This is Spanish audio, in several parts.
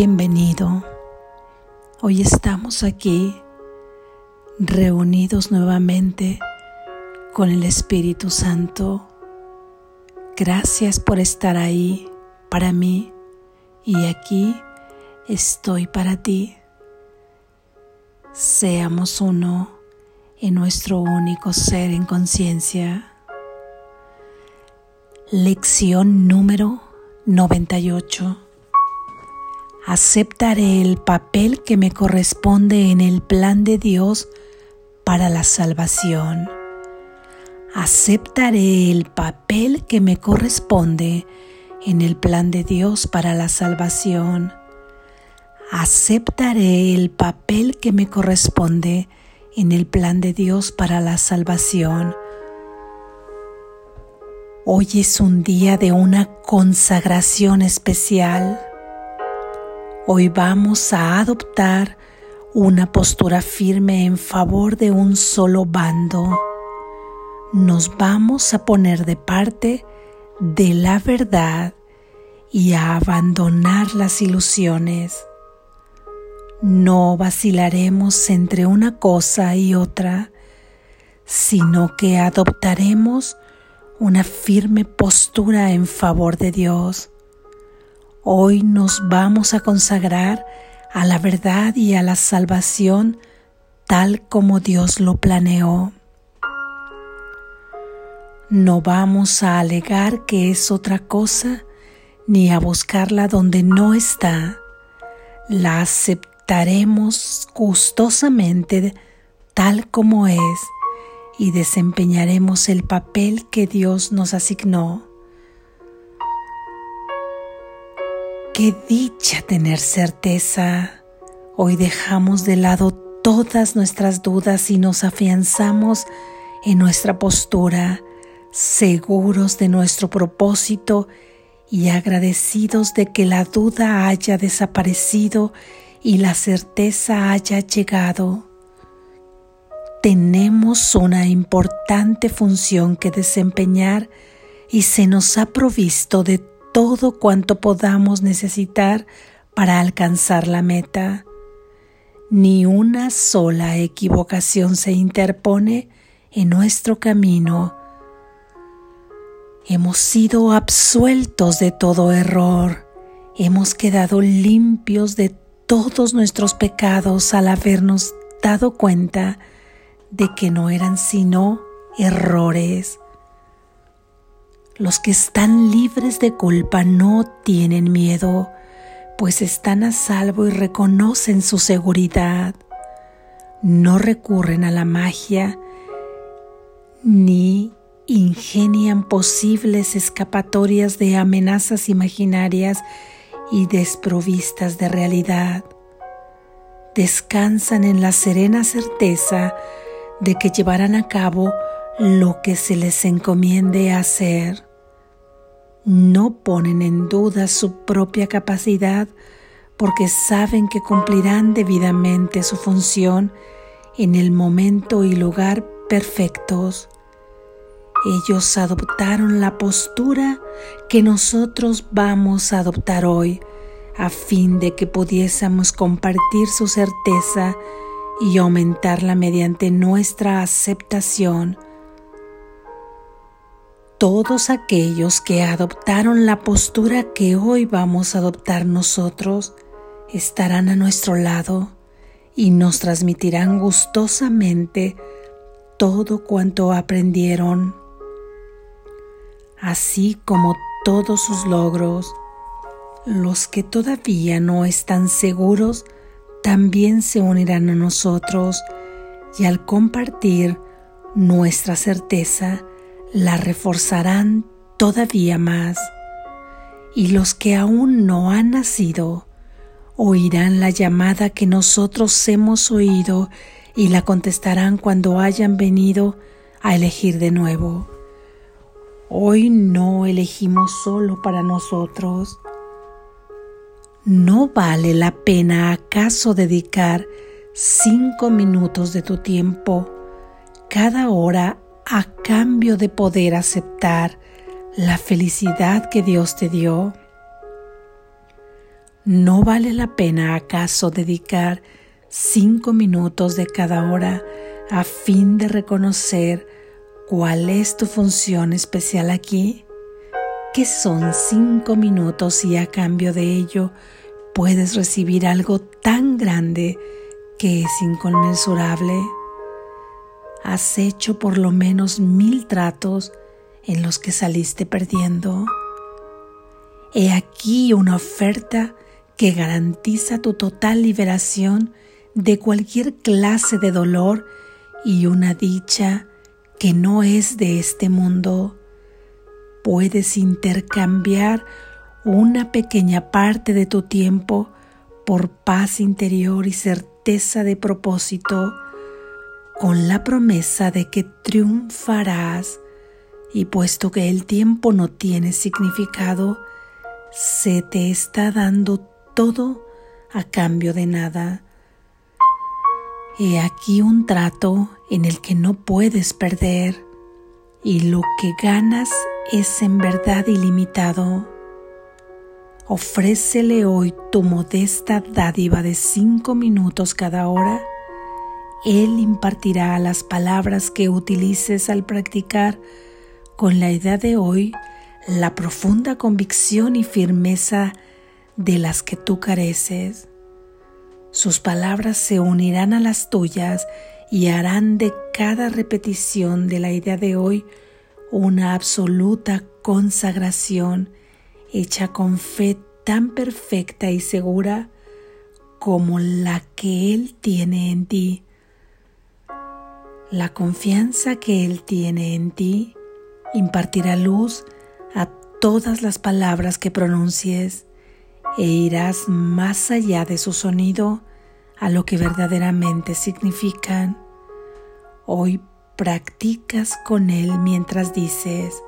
Bienvenido. Hoy estamos aquí reunidos nuevamente con el Espíritu Santo. Gracias por estar ahí para mí y aquí estoy para ti. Seamos uno en nuestro único ser en conciencia. Lección número 98 aceptaré el papel que me corresponde en el plan de Dios para la salvación. Aceptaré el papel que me corresponde en el plan de Dios para la salvación. Aceptaré el papel que me corresponde en el plan de Dios para la salvación. Hoy es un día de una consagración especial. Hoy vamos a adoptar una postura firme en favor de un solo bando. Nos vamos a poner de parte de la verdad y a abandonar las ilusiones. No vacilaremos entre una cosa y otra, sino que adoptaremos una firme postura en favor de Dios Hoy nos vamos a consagrar a la verdad y a la salvación tal como Dios lo planeó. No vamos a alegar que es otra cosa ni a buscarla donde no está. La aceptaremos gustosamente tal como es y desempeñaremos el papel que Dios nos asignó. Qué dicha tener certeza. Hoy dejamos de lado todas nuestras dudas y nos afianzamos en nuestra postura, seguros de nuestro propósito y agradecidos de que la duda haya desaparecido y la certeza haya llegado. Tenemos una importante función que desempeñar y se nos ha provisto de todo cuanto podamos necesitar para alcanzar la meta. Ni una sola equivocación se interpone en nuestro camino. Hemos sido absueltos de todo error. Hemos quedado limpios de todos nuestros pecados al habernos dado cuenta de que no eran sino errores. Los que están libres de culpa no tienen miedo, pues están a salvo y reconocen su seguridad. No recurren a la magia ni ingenian posibles escapatorias de amenazas imaginarias y desprovistas de realidad. Descansan en la serena certeza de que llevarán a cabo lo que se les encomiende hacer no ponen en duda su propia capacidad porque saben que cumplirán debidamente su función en el momento y lugar perfectos. Ellos adoptaron la postura que nosotros vamos a adoptar hoy a fin de que pudiésemos compartir su certeza y aumentarla mediante nuestra aceptación todos aquellos que adoptaron la postura que hoy vamos a adoptar nosotros estarán a nuestro lado y nos transmitirán gustosamente todo cuanto aprendieron, así como todos sus logros. Los que todavía no están seguros también se unirán a nosotros y al compartir nuestra certeza, la reforzarán todavía más, y los que aún no han nacido oirán la llamada que nosotros hemos oído y la contestarán cuando hayan venido a elegir de nuevo. Hoy no elegimos solo para nosotros. ¿No vale la pena acaso dedicar cinco minutos de tu tiempo cada hora a cambio de poder aceptar la felicidad que Dios te dio. ¿No vale la pena acaso dedicar cinco minutos de cada hora a fin de reconocer cuál es tu función especial aquí? Que son cinco minutos y a cambio de ello puedes recibir algo tan grande que es inconmensurable. Has hecho por lo menos mil tratos en los que saliste perdiendo. He aquí una oferta que garantiza tu total liberación de cualquier clase de dolor y una dicha que no es de este mundo. Puedes intercambiar una pequeña parte de tu tiempo por paz interior y certeza de propósito, con la promesa de que triunfarás y puesto que el tiempo no tiene significado, se te está dando todo a cambio de nada. He aquí un trato en el que no puedes perder y lo que ganas es en verdad ilimitado. Ofrécele hoy tu modesta dádiva de cinco minutos cada hora. Él impartirá las palabras que utilices al practicar con la idea de hoy la profunda convicción y firmeza de las que tú careces. Sus palabras se unirán a las tuyas y harán de cada repetición de la idea de hoy una absoluta consagración hecha con fe tan perfecta y segura como la que Él tiene en ti. La confianza que Él tiene en ti impartirá luz a todas las palabras que pronuncies e irás más allá de su sonido a lo que verdaderamente significan. Hoy practicas con él mientras dices,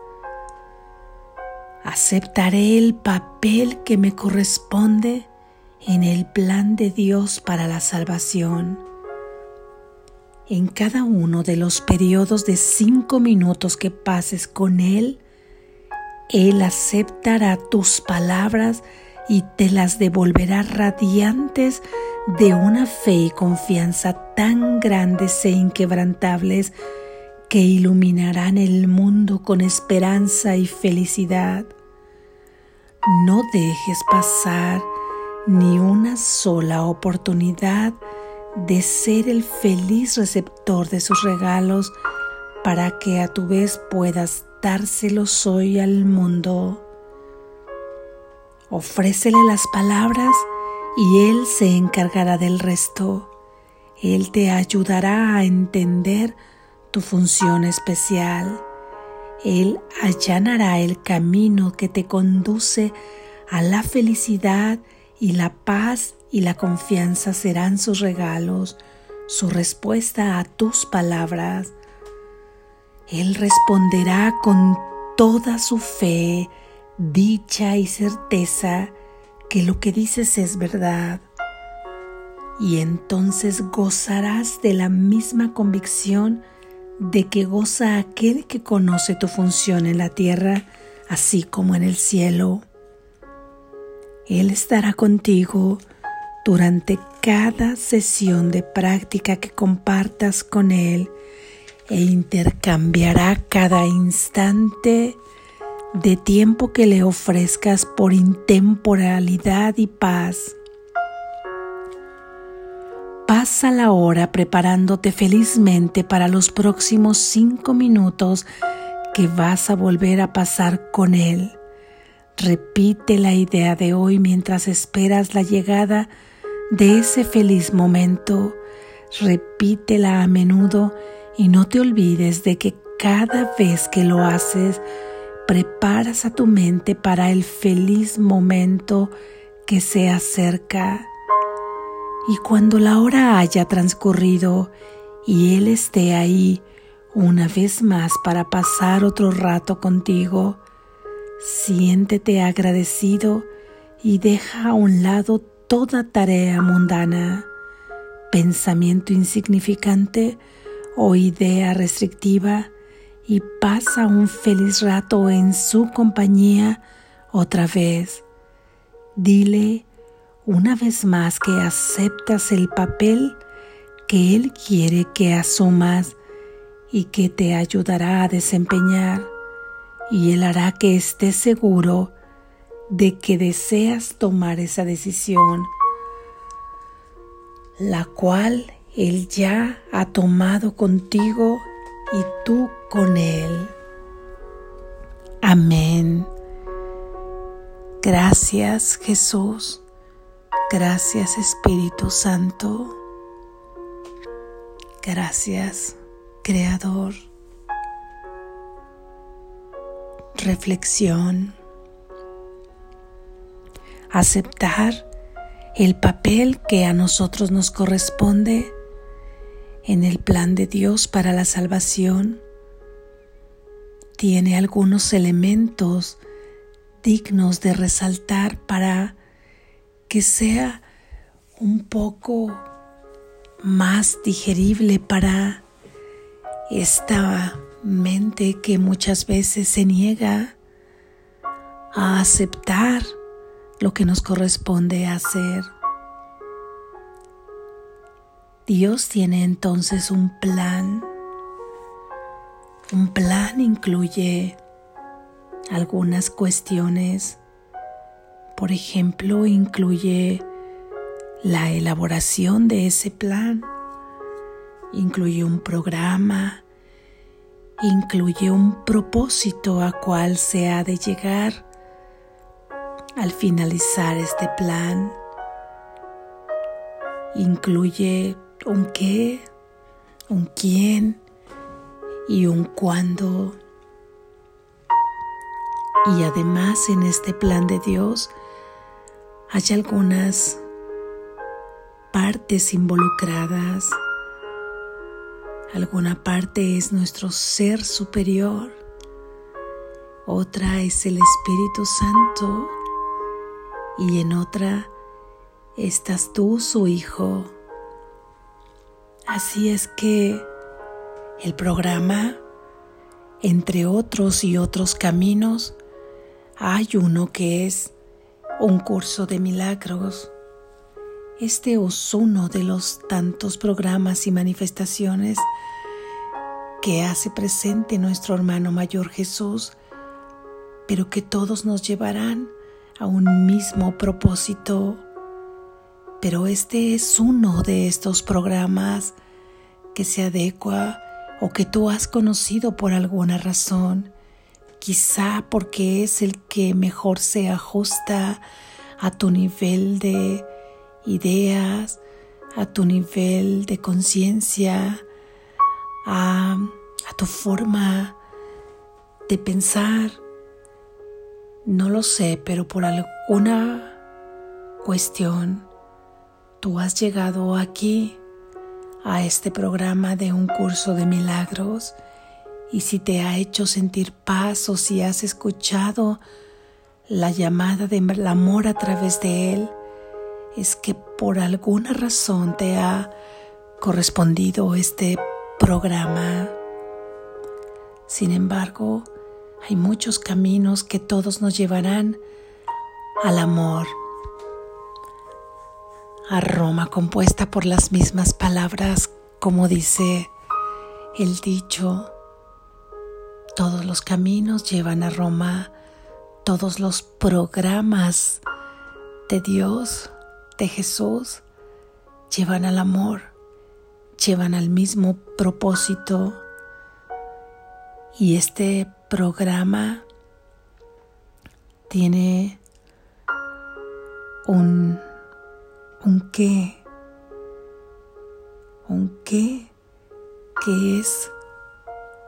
aceptaré el papel que me corresponde en el plan de Dios para la salvación. En cada uno de los periodos de cinco minutos que pases con Él, Él aceptará tus palabras y te las devolverá radiantes de una fe y confianza tan grandes e inquebrantables que iluminarán el mundo con esperanza y felicidad. No dejes pasar ni una sola oportunidad de ser el feliz receptor de sus regalos para que a tu vez puedas dárselos hoy al mundo. Ofrécele las palabras y Él se encargará del resto. Él te ayudará a entender tu función especial. Él allanará el camino que te conduce a la felicidad y la paz y la confianza serán sus regalos, su respuesta a tus palabras. Él responderá con toda su fe dicha y certeza que lo que dices es verdad. Y entonces gozarás de la misma convicción de que goza aquel que conoce tu función en la tierra, así como en el cielo. Él estará contigo durante cada sesión de práctica que compartas con Él e intercambiará cada instante de tiempo que le ofrezcas por intemporalidad y paz. Pasa la hora preparándote felizmente para los próximos cinco minutos que vas a volver a pasar con Él. Repite la idea de hoy mientras esperas la llegada de ese feliz momento. Repítela a menudo y no te olvides de que cada vez que lo haces, preparas a tu mente para el feliz momento que se acerca. Y cuando la hora haya transcurrido y Él esté ahí una vez más para pasar otro rato contigo, siéntete agradecido y deja a un lado toda tarea mundana, pensamiento insignificante o idea restrictiva y pasa un feliz rato en su compañía otra vez. Dile una vez más que aceptas el papel que Él quiere que asumas y que te ayudará a desempeñar y Él hará que estés seguro de que deseas tomar esa decisión, la cual Él ya ha tomado contigo y tú con Él. Amén. Gracias Jesús. Gracias Espíritu Santo. Gracias Creador. Reflexión. Aceptar el papel que a nosotros nos corresponde en el plan de Dios para la salvación. Tiene algunos elementos dignos de resaltar para que sea un poco más digerible para esta mente que muchas veces se niega a aceptar lo que nos corresponde hacer. Dios tiene entonces un plan. Un plan incluye algunas cuestiones. Por ejemplo, incluye la elaboración de ese plan, incluye un programa, incluye un propósito a cual se ha de llegar al finalizar este plan, incluye un qué, un quién y un cuándo. Y además en este plan de Dios hay algunas partes involucradas. Alguna parte es nuestro ser superior, otra es el Espíritu Santo y en otra estás tú, su Hijo. Así es que el programa, entre otros y otros caminos, hay uno que es un curso de milagros. Este es uno de los tantos programas y manifestaciones que hace presente nuestro hermano mayor Jesús, pero que todos nos llevarán a un mismo propósito. Pero este es uno de estos programas que se adecua o que tú has conocido por alguna razón quizá porque es el que mejor se ajusta a tu nivel de ideas, a tu nivel de conciencia, a, a, tu forma de pensar. No lo sé, pero por alguna cuestión tú has llegado aquí a este programa de un curso de milagros y si te ha hecho sentir paz o si has escuchado la llamada del amor a través de Él, es que por alguna razón te ha correspondido este programa. Sin embargo, hay muchos caminos que todos nos llevarán al amor, a Roma compuesta por las mismas palabras como dice el dicho todos los caminos llevan a Roma, todos los programas de Dios, de Jesús, llevan al amor, llevan al mismo propósito. Y este programa tiene un, un qué, un qué que es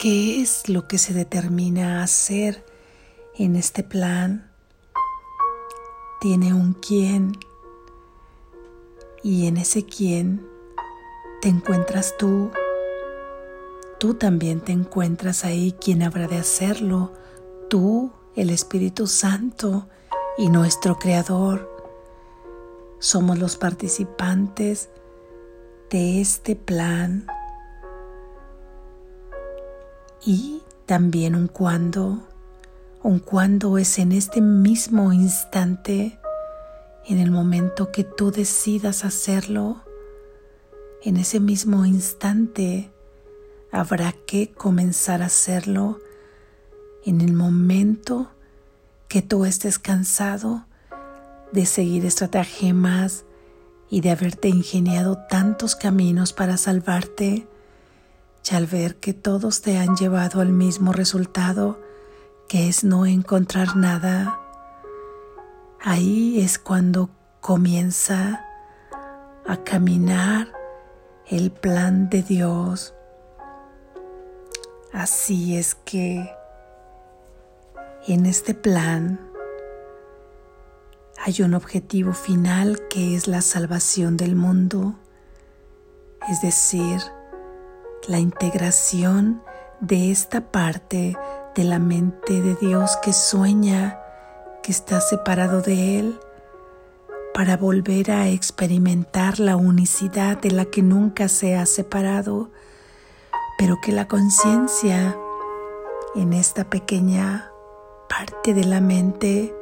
¿Qué es lo que se determina hacer en este plan? Tiene un quién y en ese quién te encuentras tú. Tú también te encuentras ahí. ¿Quién habrá de hacerlo? Tú, el Espíritu Santo y nuestro Creador. Somos los participantes de este plan y también un cuando. Un cuando es en este mismo instante en el momento que tú decidas hacerlo, en ese mismo instante habrá que comenzar a hacerlo en el momento que tú estés cansado de seguir estratagemas y de haberte ingeniado tantos caminos para salvarte, y al ver que todos te han llevado al mismo resultado, que es no encontrar nada, ahí es cuando comienza a caminar el plan de Dios. Así es que en este plan hay un objetivo final que es la salvación del mundo, es decir, la integración de esta parte de la mente de Dios que sueña, que está separado de Él, para volver a experimentar la unicidad de la que nunca se ha separado, pero que la conciencia en esta pequeña parte de la mente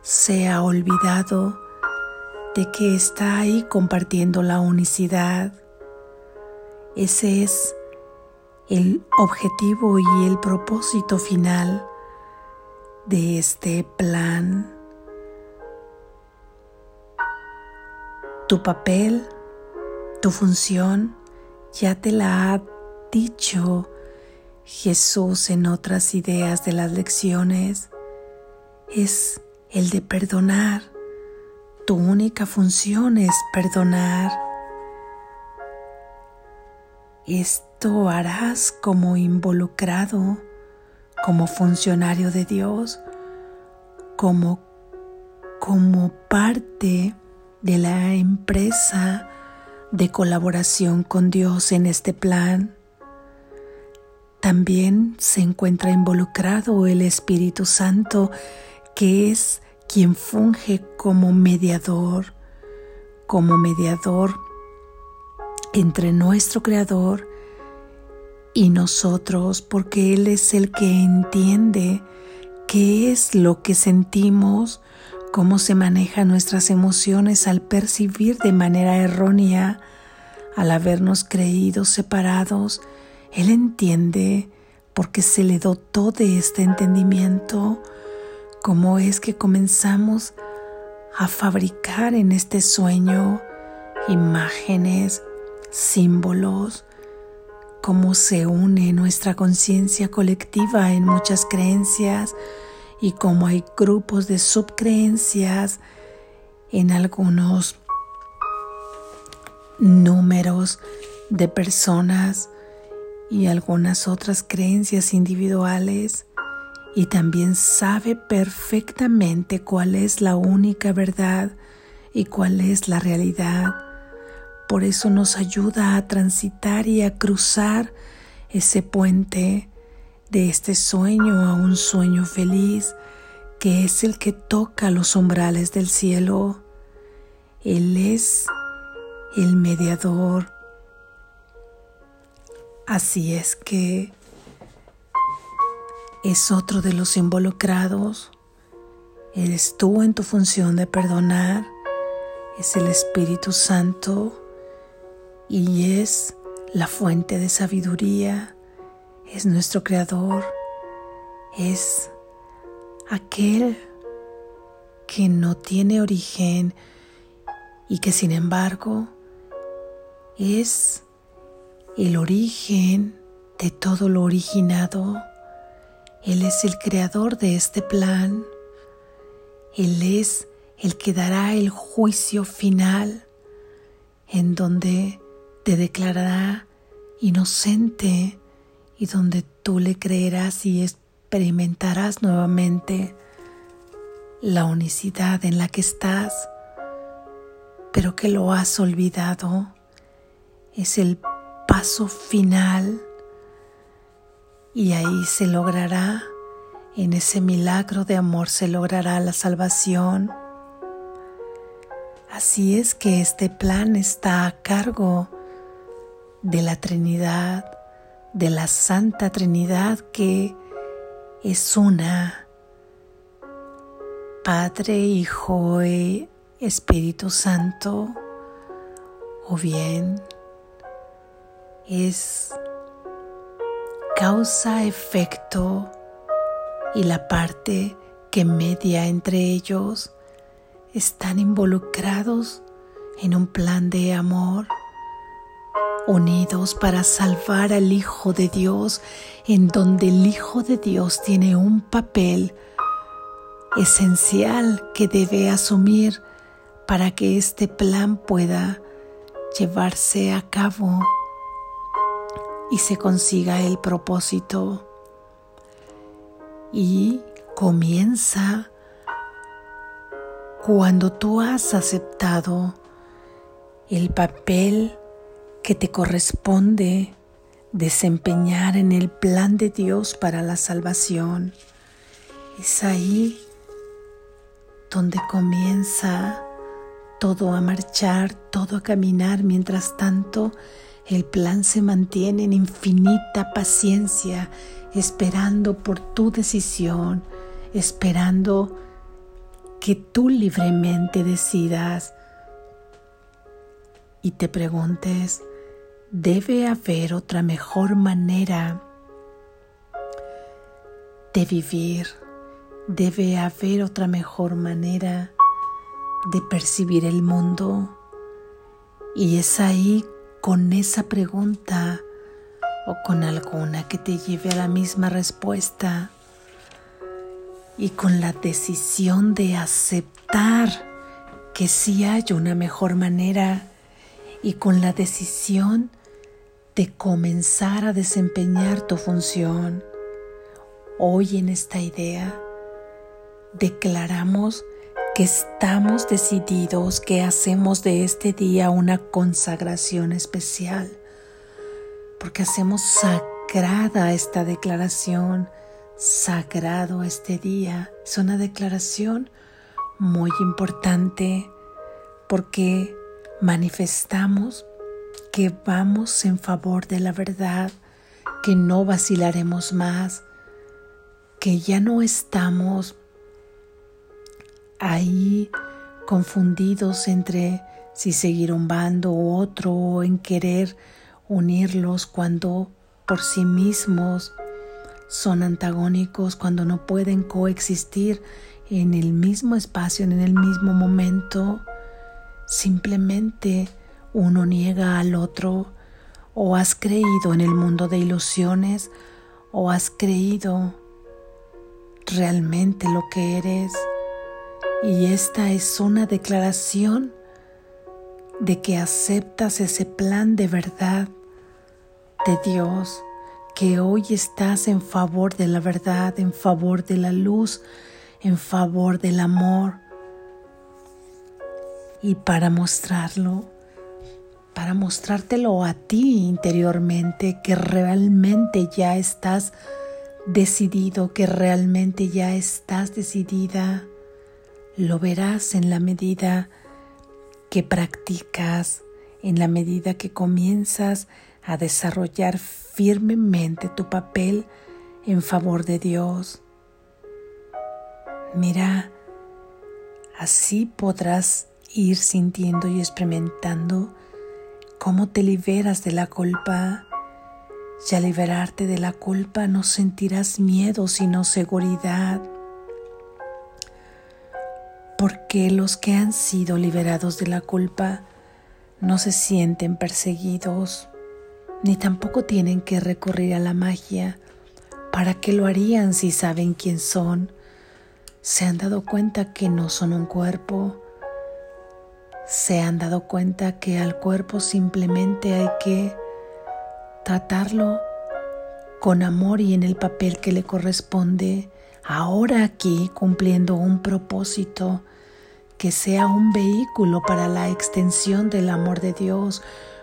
se ha olvidado de que está ahí compartiendo la unicidad. Ese es el objetivo y el propósito final de este plan. Tu papel, tu función, ya te la ha dicho Jesús en otras ideas de las lecciones, es el de perdonar. Tu única función es perdonar. Esto harás como involucrado, como funcionario de Dios, como, como parte de la empresa de colaboración con Dios en este plan. También se encuentra involucrado el Espíritu Santo que es quien funge como mediador, como mediador entre nuestro Creador y nosotros, porque Él es el que entiende qué es lo que sentimos, cómo se manejan nuestras emociones al percibir de manera errónea, al habernos creído separados. Él entiende porque se le dotó de este entendimiento cómo es que comenzamos a fabricar en este sueño imágenes, símbolos, cómo se une nuestra conciencia colectiva en muchas creencias y cómo hay grupos de subcreencias en algunos números de personas y algunas otras creencias individuales y también sabe perfectamente cuál es la única verdad y cuál es la realidad. Por eso nos ayuda a transitar y a cruzar ese puente de este sueño a un sueño feliz que es el que toca los umbrales del cielo. Él es el mediador. Así es que es otro de los involucrados. Eres tú en tu función de perdonar. Es el Espíritu Santo y es la fuente de sabiduría. Es nuestro Creador. Es aquel que no tiene origen y que sin embargo es el origen de todo lo originado él es el creador de este plan. Él es el que dará el juicio final en donde te declarará inocente y donde tú le creerás y experimentarás nuevamente la unicidad en la que estás, pero que lo has olvidado. Es el paso final y ahí se logrará, en ese milagro de amor se logrará la salvación. Así es que este plan está a cargo de la Trinidad, de la Santa Trinidad que es una, Padre, Hijo y Espíritu Santo o bien es causa-efecto y la parte que media entre ellos están involucrados en un plan de amor, unidos para salvar al Hijo de Dios, en donde el Hijo de Dios tiene un papel esencial que debe asumir para que este plan pueda llevarse a cabo y se consiga el propósito. Y comienza cuando tú has aceptado el papel que te corresponde desempeñar en el plan de Dios para la salvación. Es ahí donde comienza todo a marchar, todo a caminar, mientras tanto el plan se mantiene en infinita paciencia, esperando por tu decisión, esperando que tú libremente decidas y te preguntes, ¿debe haber otra mejor manera de vivir? ¿Debe haber otra mejor manera de percibir el mundo? Y es ahí con esa pregunta o con alguna que te lleve a la misma respuesta y con la decisión de aceptar que sí hay una mejor manera y con la decisión de comenzar a desempeñar tu función. Hoy en esta idea declaramos que estamos decididos, que hacemos de este día una consagración especial, porque hacemos sagrada esta declaración, sagrado este día. Es una declaración muy importante porque manifestamos que vamos en favor de la verdad, que no vacilaremos más, que ya no estamos ahí confundidos entre si seguir un bando u otro o en querer unirlos cuando por sí mismos son antagónicos, cuando no pueden coexistir en el mismo espacio, en el mismo momento. Simplemente uno niega al otro o has creído en el mundo de ilusiones o has creído realmente lo que eres. Y esta es una declaración de que aceptas ese plan de verdad de Dios, que hoy estás en favor de la verdad, en favor de la luz, en favor del amor. Y para mostrarlo, para mostrártelo a ti interiormente, que realmente ya estás decidido, que realmente ya estás decidida lo verás en la medida que practicas, en la medida que comienzas a desarrollar firmemente tu papel en favor de Dios. Mira, así podrás ir sintiendo y experimentando cómo te liberas de la culpa. Y al liberarte de la culpa no sentirás miedo, sino seguridad porque los que han sido liberados de la culpa no se sienten perseguidos, ni tampoco tienen que recurrir a la magia. ¿Para qué lo harían si saben quién son? Se han dado cuenta que no son un cuerpo. Se han dado cuenta que al cuerpo simplemente hay que tratarlo con amor y en el papel que le corresponde, ahora aquí cumpliendo un propósito que sea un vehículo para la extensión del amor de Dios,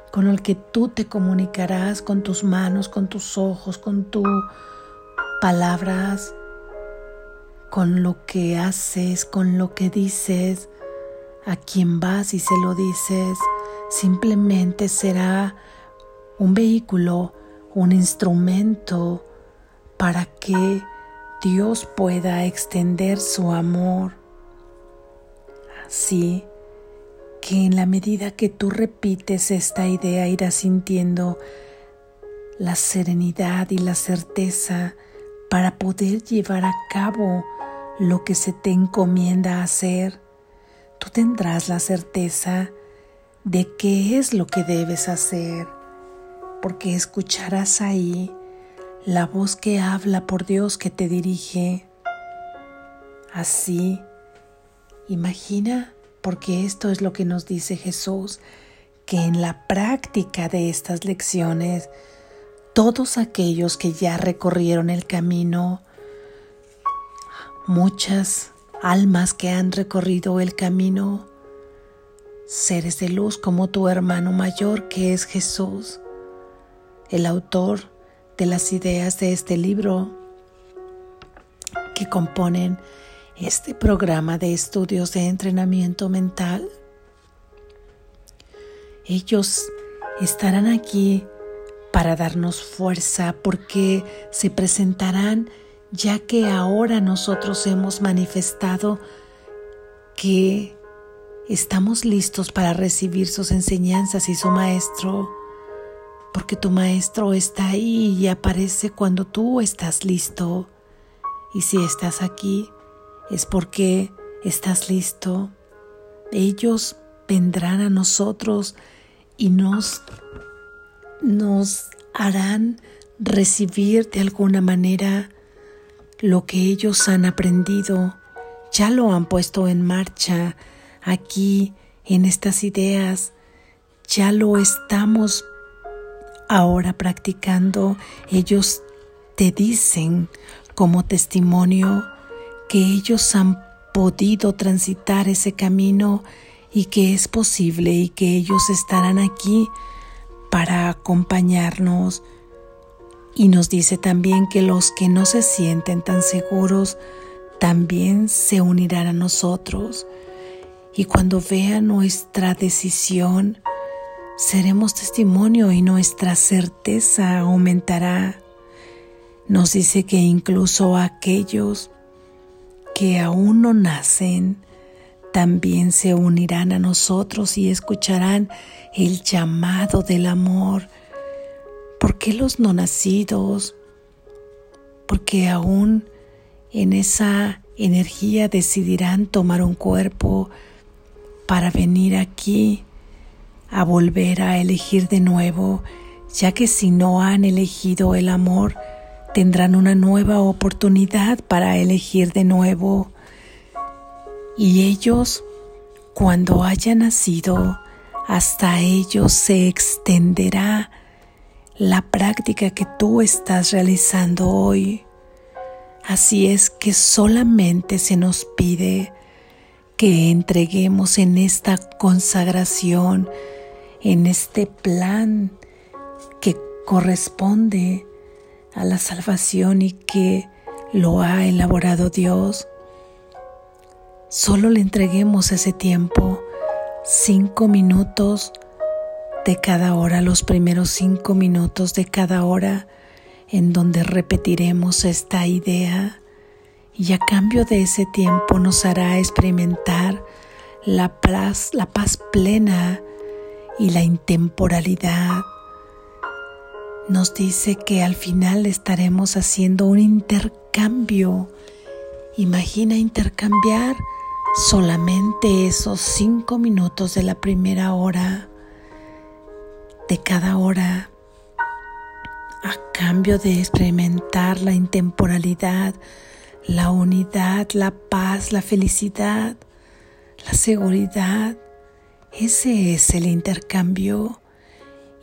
con el que tú te comunicarás con tus manos, con tus ojos, con tus palabras, con lo que haces, con lo que dices, a quien vas y se lo dices, simplemente será un vehículo, un instrumento para que Dios pueda extender su amor Sí, que en la medida que tú repites esta idea irás sintiendo la serenidad y la certeza para poder llevar a cabo lo que se te encomienda hacer. Tú tendrás la certeza de qué es lo que debes hacer, porque escucharás ahí la voz que habla por Dios que te dirige. Así, imagina, porque esto es lo que nos dice Jesús, que en la práctica de estas lecciones, todos aquellos que ya recorrieron el camino, muchas almas que han recorrido el camino, seres de luz como tu hermano mayor que es Jesús, el autor de las ideas de este libro que componen este programa de estudios de entrenamiento mental. Ellos estarán aquí para darnos fuerza porque se presentarán ya que ahora nosotros hemos manifestado que estamos listos para recibir sus enseñanzas y su maestro, porque tu maestro está ahí y aparece cuando tú estás listo. Y si estás aquí, es porque estás listo. Ellos vendrán a nosotros y nos, nos harán recibir de alguna manera lo que ellos han aprendido, ya lo han puesto en marcha aquí en estas ideas, ya lo estamos ahora practicando. Ellos te dicen como testimonio que ellos han podido transitar ese camino y que es posible y que ellos estarán aquí para acompañarnos y nos dice también que los que no se sienten tan seguros también se unirán a nosotros. Y cuando vean nuestra decisión, seremos testimonio y nuestra certeza aumentará. Nos dice que incluso aquellos que aún no nacen, también se unirán a nosotros y escucharán el llamado del amor ¿Por qué los no nacidos? Porque aún en esa energía decidirán tomar un cuerpo para venir aquí a volver a elegir de nuevo, ya que si no han elegido el amor, tendrán una nueva oportunidad para elegir de nuevo. Y ellos, cuando hayan nacido, hasta ellos se extenderá la práctica que tú estás realizando hoy. Así es que solamente se nos pide que entreguemos en esta consagración, en este plan que corresponde a la salvación y que lo ha elaborado Dios. Solo le entreguemos ese tiempo, cinco minutos, de cada hora, los primeros cinco minutos de cada hora, en donde repetiremos esta idea y a cambio de ese tiempo nos hará experimentar la paz, plena y la intemporalidad. Nos dice que al final estaremos haciendo un intercambio. Imagina intercambiar solamente esos cinco minutos de la primera hora de cada hora a cambio de experimentar la intemporalidad, la unidad, la paz, la felicidad, la seguridad. Ese es el intercambio.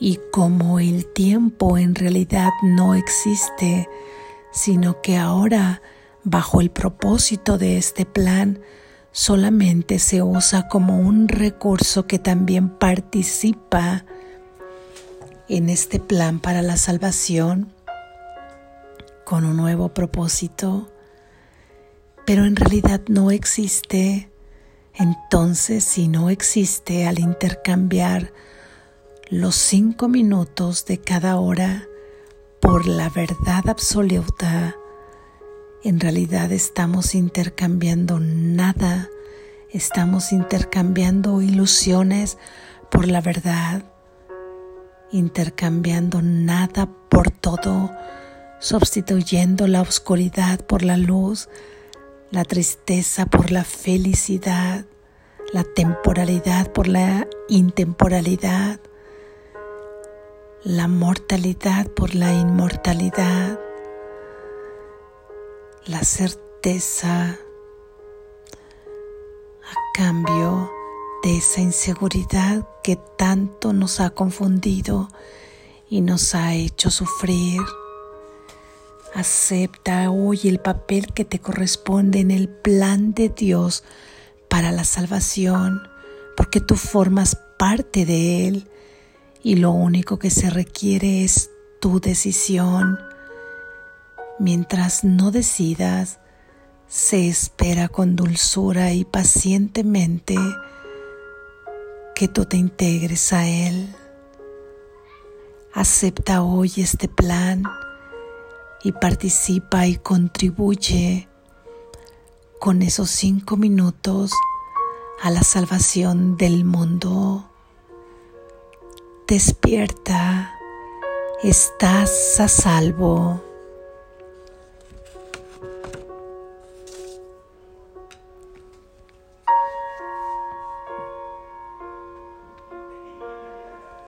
Y como el tiempo en realidad no existe, sino que ahora, bajo el propósito de este plan, solamente se usa como un recurso que también participa en este plan para la salvación con un nuevo propósito, pero en realidad no existe. Entonces, si no existe al intercambiar los cinco minutos de cada hora por la verdad absoluta, en realidad estamos intercambiando nada, Estamos intercambiando ilusiones por la verdad, intercambiando nada por todo, sustituyendo la oscuridad por la luz, la tristeza por la felicidad, la temporalidad por la intemporalidad, la mortalidad por la inmortalidad, la certeza a cambio de esa inseguridad que tanto nos ha confundido y nos ha hecho sufrir. Acepta hoy el papel que te corresponde en el plan de Dios para la salvación, porque tú formas parte de Él y lo único que se requiere es tu decisión. Mientras no decidas, se espera con dulzura y pacientemente que tú te integres a Él. Acepta hoy este plan y participa y contribuye con esos cinco minutos a la salvación del mundo. Despierta, estás a salvo.